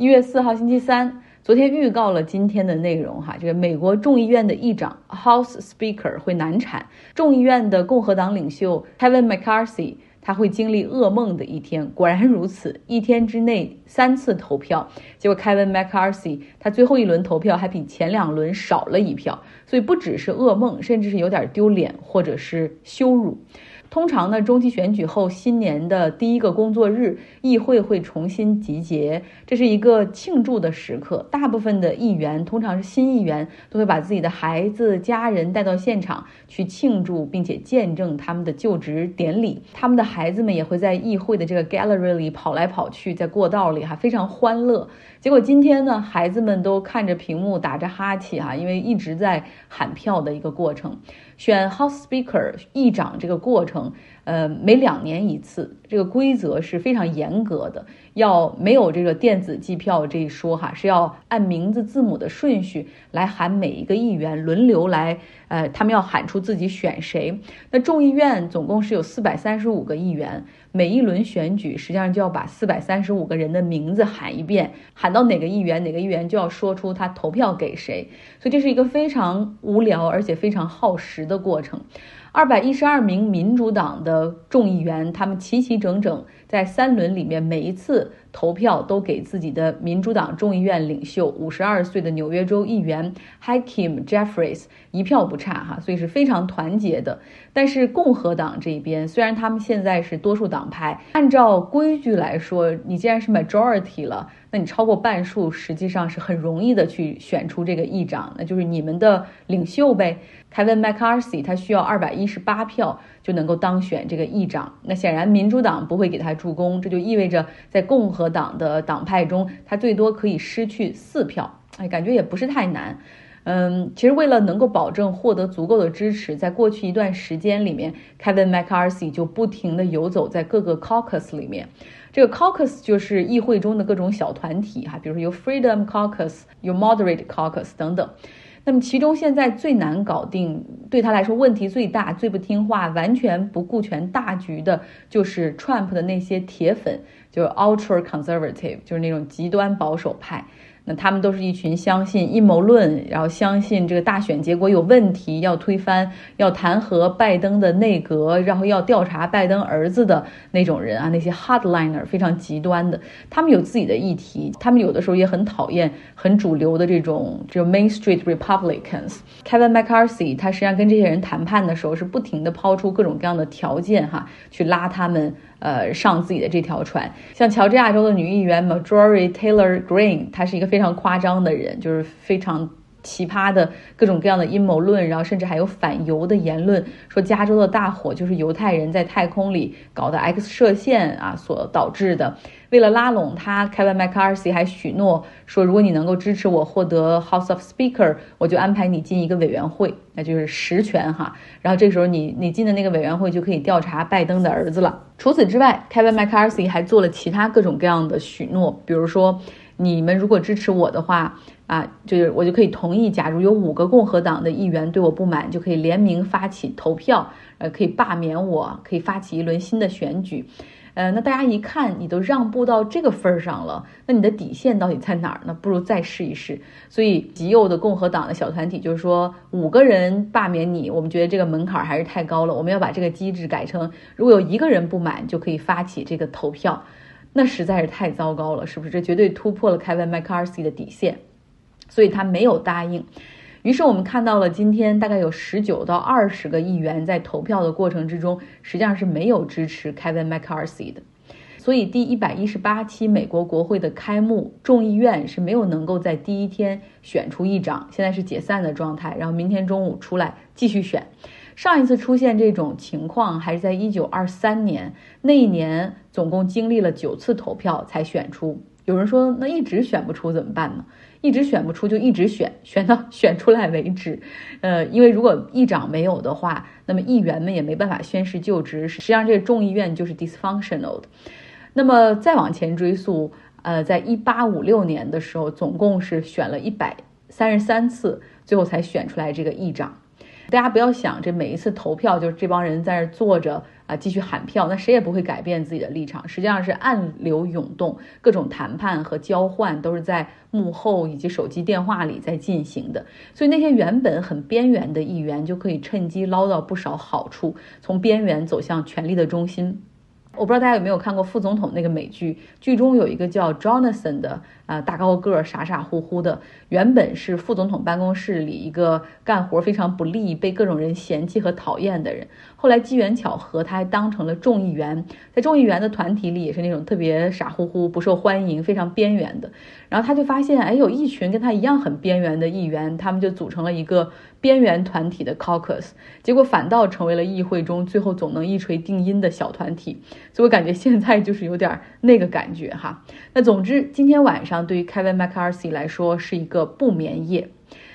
一月四号星期三，昨天预告了今天的内容哈。这个美国众议院的议长 House Speaker 会难产，众议院的共和党领袖 Kevin McCarthy 他会经历噩梦的一天。果然如此，一天之内三次投票，结果 Kevin McCarthy 他最后一轮投票还比前两轮少了一票，所以不只是噩梦，甚至是有点丢脸或者是羞辱。通常呢，中期选举后新年的第一个工作日，议会会重新集结，这是一个庆祝的时刻。大部分的议员，通常是新议员，都会把自己的孩子、家人带到现场去庆祝，并且见证他们的就职典礼。他们的孩子们也会在议会的这个 gallery 里跑来跑去，在过道里哈，非常欢乐。结果今天呢，孩子们都看着屏幕打着哈欠哈，因为一直在喊票的一个过程。选 House Speaker 议长这个过程，呃，每两年一次，这个规则是非常严格的，要没有这个电子计票这一说哈，是要按名字字母的顺序来喊每一个议员，轮流来，呃，他们要喊出自己选谁。那众议院总共是有四百三十五个议员。每一轮选举，实际上就要把四百三十五个人的名字喊一遍，喊到哪个议员，哪个议员就要说出他投票给谁。所以这是一个非常无聊而且非常耗时的过程。二百一十二名民主党的众议员，他们齐齐整整在三轮里面，每一次投票都给自己的民主党众议院领袖五十二岁的纽约州议员 Hakeem Jeffries 一票不差哈，所以是非常团结的。但是共和党这边，虽然他们现在是多数党派，按照规矩来说，你既然是 majority 了，那你超过半数，实际上是很容易的去选出这个议长，那就是你们的领袖呗。Kevin McCarthy 他需要二百一十八票就能够当选这个议长，那显然民主党不会给他助攻，这就意味着在共和党的党派中，他最多可以失去四票。哎，感觉也不是太难。嗯，其实为了能够保证获得足够的支持，在过去一段时间里面，Kevin McCarthy 就不停地游走在各个 caucus 里面。这个 caucus 就是议会中的各种小团体哈，比如说有 Freedom Caucus、有 Moderate Caucus 等等。那么其中现在最难搞定，对他来说问题最大、最不听话、完全不顾全大局的，就是 Trump 的那些铁粉，就是 Ultra Conservative，就是那种极端保守派。那他们都是一群相信阴谋论，然后相信这个大选结果有问题，要推翻、要弹劾拜登的内阁，然后要调查拜登儿子的那种人啊，那些 hardliner 非常极端的，他们有自己的议题，他们有的时候也很讨厌很主流的这种这种 Main Street Republicans。Kevin McCarthy 他实际上跟这些人谈判的时候是不停的抛出各种各样的条件哈，去拉他们。呃，上自己的这条船，像乔治亚州的女议员 Marjorie Taylor Greene，她是一个非常夸张的人，就是非常。奇葩的各种各样的阴谋论，然后甚至还有反犹的言论，说加州的大火就是犹太人在太空里搞的 X 射线啊所导致的。为了拉拢他，Kevin McCarthy 还许诺说，如果你能够支持我获得 House of Speaker，我就安排你进一个委员会，那就是实权哈。然后这时候你你进的那个委员会就可以调查拜登的儿子了。除此之外，Kevin McCarthy 还做了其他各种各样的许诺，比如说。你们如果支持我的话，啊，就是我就可以同意，假如有五个共和党的议员对我不满，就可以联名发起投票，呃，可以罢免我，可以发起一轮新的选举。呃，那大家一看你都让步到这个份儿上了，那你的底线到底在哪儿呢？不如再试一试。所以极右的共和党的小团体就是说，五个人罢免你，我们觉得这个门槛还是太高了，我们要把这个机制改成，如果有一个人不满，就可以发起这个投票。那实在是太糟糕了，是不是？这绝对突破了 Kevin McCarthy 的底线，所以他没有答应。于是我们看到了今天大概有十九到二十个议员在投票的过程之中，实际上是没有支持 Kevin McCarthy 的。所以第一百一十八期美国国会的开幕，众议院是没有能够在第一天选出议长，现在是解散的状态，然后明天中午出来继续选。上一次出现这种情况还是在一九二三年，那一年总共经历了九次投票才选出。有人说，那一直选不出怎么办呢？一直选不出就一直选，选到选出来为止。呃，因为如果议长没有的话，那么议员们也没办法宣誓就职。实际上，这个众议院就是 dysfunctional 的。那么再往前追溯，呃，在一八五六年的时候，总共是选了一百三十三次，最后才选出来这个议长。大家不要想这每一次投票就是这帮人在那坐着啊继续喊票，那谁也不会改变自己的立场。实际上是暗流涌动，各种谈判和交换都是在幕后以及手机电话里在进行的。所以那些原本很边缘的议员就可以趁机捞到不少好处，从边缘走向权力的中心。我不知道大家有没有看过副总统那个美剧，剧中有一个叫 Jonathan 的。啊，大高个儿，傻傻乎乎的，原本是副总统办公室里一个干活非常不利、被各种人嫌弃和讨厌的人。后来机缘巧合，他还当成了众议员，在众议员的团体里也是那种特别傻乎乎、不受欢迎、非常边缘的。然后他就发现，哎，有一群跟他一样很边缘的议员，他们就组成了一个边缘团体的 caucus，结果反倒成为了议会中最后总能一锤定音的小团体。所以我感觉现在就是有点那个感觉哈。那总之，今天晚上。对于 Kevin McCarthy 来说是一个不眠夜，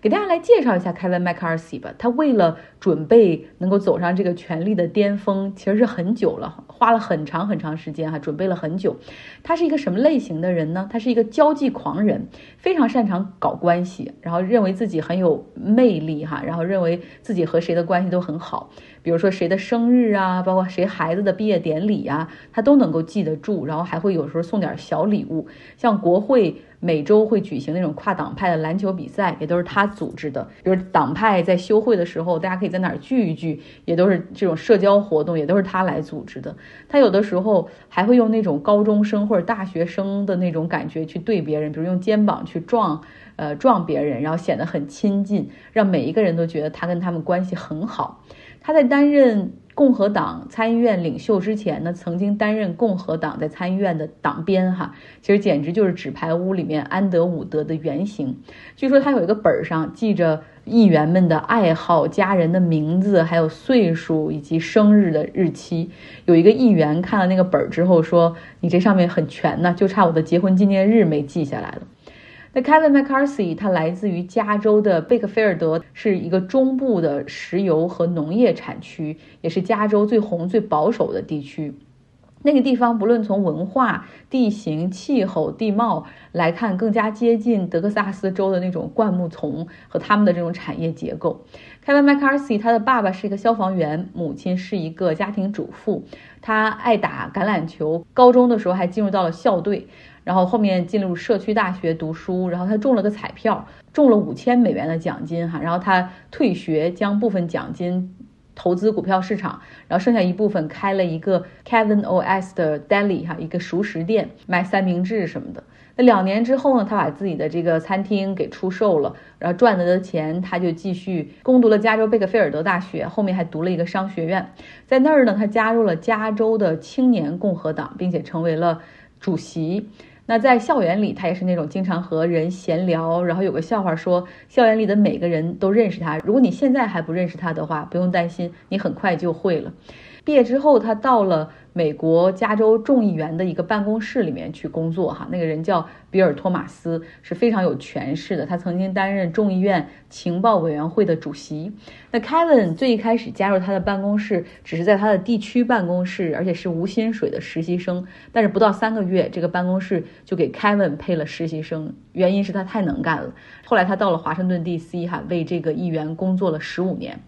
给大家来介绍一下 Kevin McCarthy 吧。他为了准备能够走上这个权力的巅峰，其实是很久了，花了很长很长时间哈，准备了很久。他是一个什么类型的人呢？他是一个交际狂人，非常擅长搞关系，然后认为自己很有魅力哈，然后认为自己和谁的关系都很好。比如说谁的生日啊，包括谁孩子的毕业典礼啊，他都能够记得住，然后还会有时候送点小礼物。像国会每周会举行那种跨党派的篮球比赛，也都是他组织的。比如党派在休会的时候，大家可以在哪儿聚一聚，也都是这种社交活动，也都是他来组织的。他有的时候还会用那种高中生或者大学生的那种感觉去对别人，比如用肩膀去撞，呃，撞别人，然后显得很亲近，让每一个人都觉得他跟他们关系很好。他在担任共和党参议院领袖之前呢，曾经担任共和党在参议院的党鞭，哈，其实简直就是纸牌屋里面安德伍德的原型。据说他有一个本儿上记着议员们的爱好、家人的名字，还有岁数以及生日的日期。有一个议员看了那个本儿之后说：“你这上面很全呢，就差我的结婚纪念日没记下来了。”那 Kevin McCarthy 他来自于加州的贝克菲尔德，是一个中部的石油和农业产区，也是加州最红、最保守的地区。那个地方不论从文化、地形、气候、地貌来看，更加接近德克萨斯州的那种灌木丛和他们的这种产业结构。Kevin McCarthy 他的爸爸是一个消防员，母亲是一个家庭主妇，他爱打橄榄球，高中的时候还进入到了校队。然后后面进入社区大学读书，然后他中了个彩票，中了五千美元的奖金哈，然后他退学，将部分奖金投资股票市场，然后剩下一部分开了一个 Kevin O S 的 deli 哈，一个熟食店，卖三明治什么的。那两年之后呢，他把自己的这个餐厅给出售了，然后赚来的钱他就继续攻读了加州贝克菲尔德大学，后面还读了一个商学院，在那儿呢，他加入了加州的青年共和党，并且成为了主席。那在校园里，他也是那种经常和人闲聊，然后有个笑话说，校园里的每个人都认识他。如果你现在还不认识他的话，不用担心，你很快就会了。毕业之后，他到了。美国加州众议员的一个办公室里面去工作，哈，那个人叫比尔·托马斯，是非常有权势的。他曾经担任众议院情报委员会的主席。那 Kevin 最一开始加入他的办公室，只是在他的地区办公室，而且是无薪水的实习生。但是不到三个月，这个办公室就给 Kevin 配了实习生，原因是他太能干了。后来他到了华盛顿 D.C. 哈，为这个议员工作了十五年。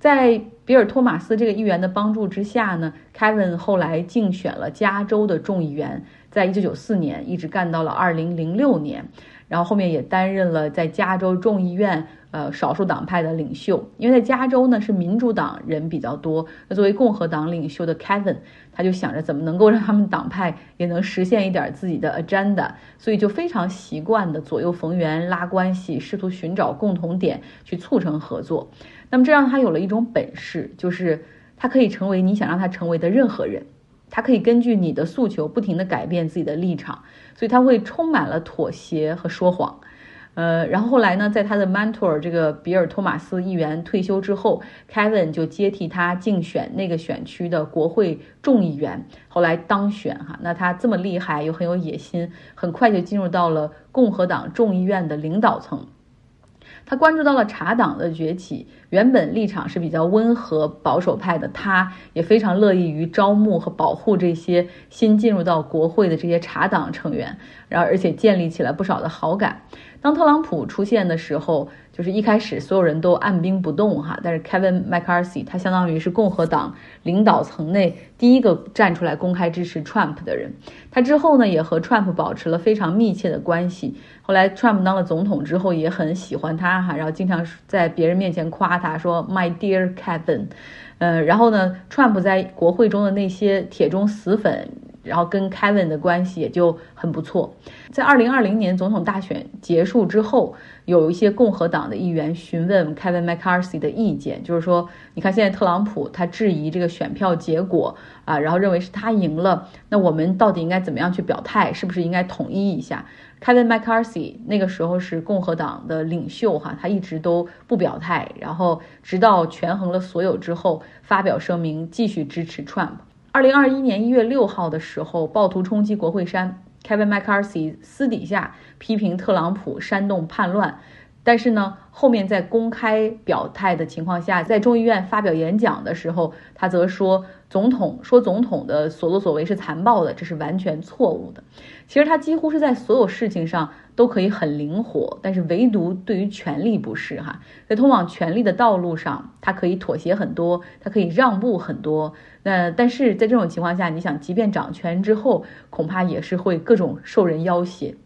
在比尔·托马斯这个议员的帮助之下呢凯文后来竞选了加州的众议员，在一九九四年一直干到了二零零六年，然后后面也担任了在加州众议院呃少数党派的领袖。因为在加州呢是民主党人比较多，那作为共和党领袖的 Kevin，他就想着怎么能够让他们党派也能实现一点自己的 agenda，所以就非常习惯的左右逢源拉关系，试图寻找共同点去促成合作。那么这让他有了一种本事，就是他可以成为你想让他成为的任何人，他可以根据你的诉求不停地改变自己的立场，所以他会充满了妥协和说谎。呃，然后后来呢，在他的 mentor 这个比尔·托马斯议员退休之后，Kevin 就接替他竞选那个选区的国会众议员，后来当选哈。那他这么厉害又很有野心，很快就进入到了共和党众议院的领导层。他关注到了茶党的崛起，原本立场是比较温和保守派的，他也非常乐意于招募和保护这些新进入到国会的这些茶党成员，然后而且建立起来不少的好感。当特朗普出现的时候，就是一开始所有人都按兵不动哈，但是 Kevin McCarthy 他相当于是共和党领导层内第一个站出来公开支持 Trump 的人。他之后呢，也和 Trump 保持了非常密切的关系。后来 Trump 当了总统之后，也很喜欢他哈，然后经常在别人面前夸他说 My dear Kevin。呃，然后呢，Trump 在国会中的那些铁中死粉。然后跟 Kevin 的关系也就很不错。在二零二零年总统大选结束之后，有一些共和党的议员询问 Kevin McCarthy 的意见，就是说，你看现在特朗普他质疑这个选票结果啊，然后认为是他赢了，那我们到底应该怎么样去表态？是不是应该统一一下？Kevin McCarthy 那个时候是共和党的领袖哈，他一直都不表态，然后直到权衡了所有之后，发表声明继续支持 Trump。二零二一年一月六号的时候，暴徒冲击国会山，Kevin McCarthy 私底下批评特朗普煽动叛乱，但是呢，后面在公开表态的情况下，在众议院发表演讲的时候，他则说。总统说总统的所作所为是残暴的，这是完全错误的。其实他几乎是在所有事情上都可以很灵活，但是唯独对于权力不是哈。在通往权力的道路上，他可以妥协很多，他可以让步很多。那但是在这种情况下，你想，即便掌权之后，恐怕也是会各种受人要挟。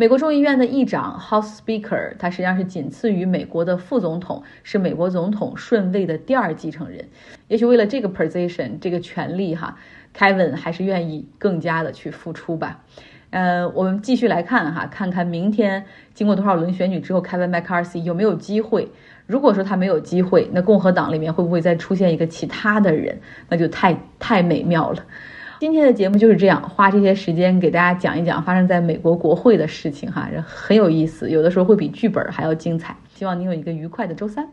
美国众议院的议长 House Speaker，他实际上是仅次于美国的副总统，是美国总统顺位的第二继承人。也许为了这个 position 这个权利哈，Kevin 还是愿意更加的去付出吧。呃，我们继续来看哈，看看明天经过多少轮选举之后，Kevin McCarthy 有没有机会？如果说他没有机会，那共和党里面会不会再出现一个其他的人？那就太太美妙了。今天的节目就是这样，花这些时间给大家讲一讲发生在美国国会的事情哈，很有意思，有的时候会比剧本还要精彩。希望你有一个愉快的周三。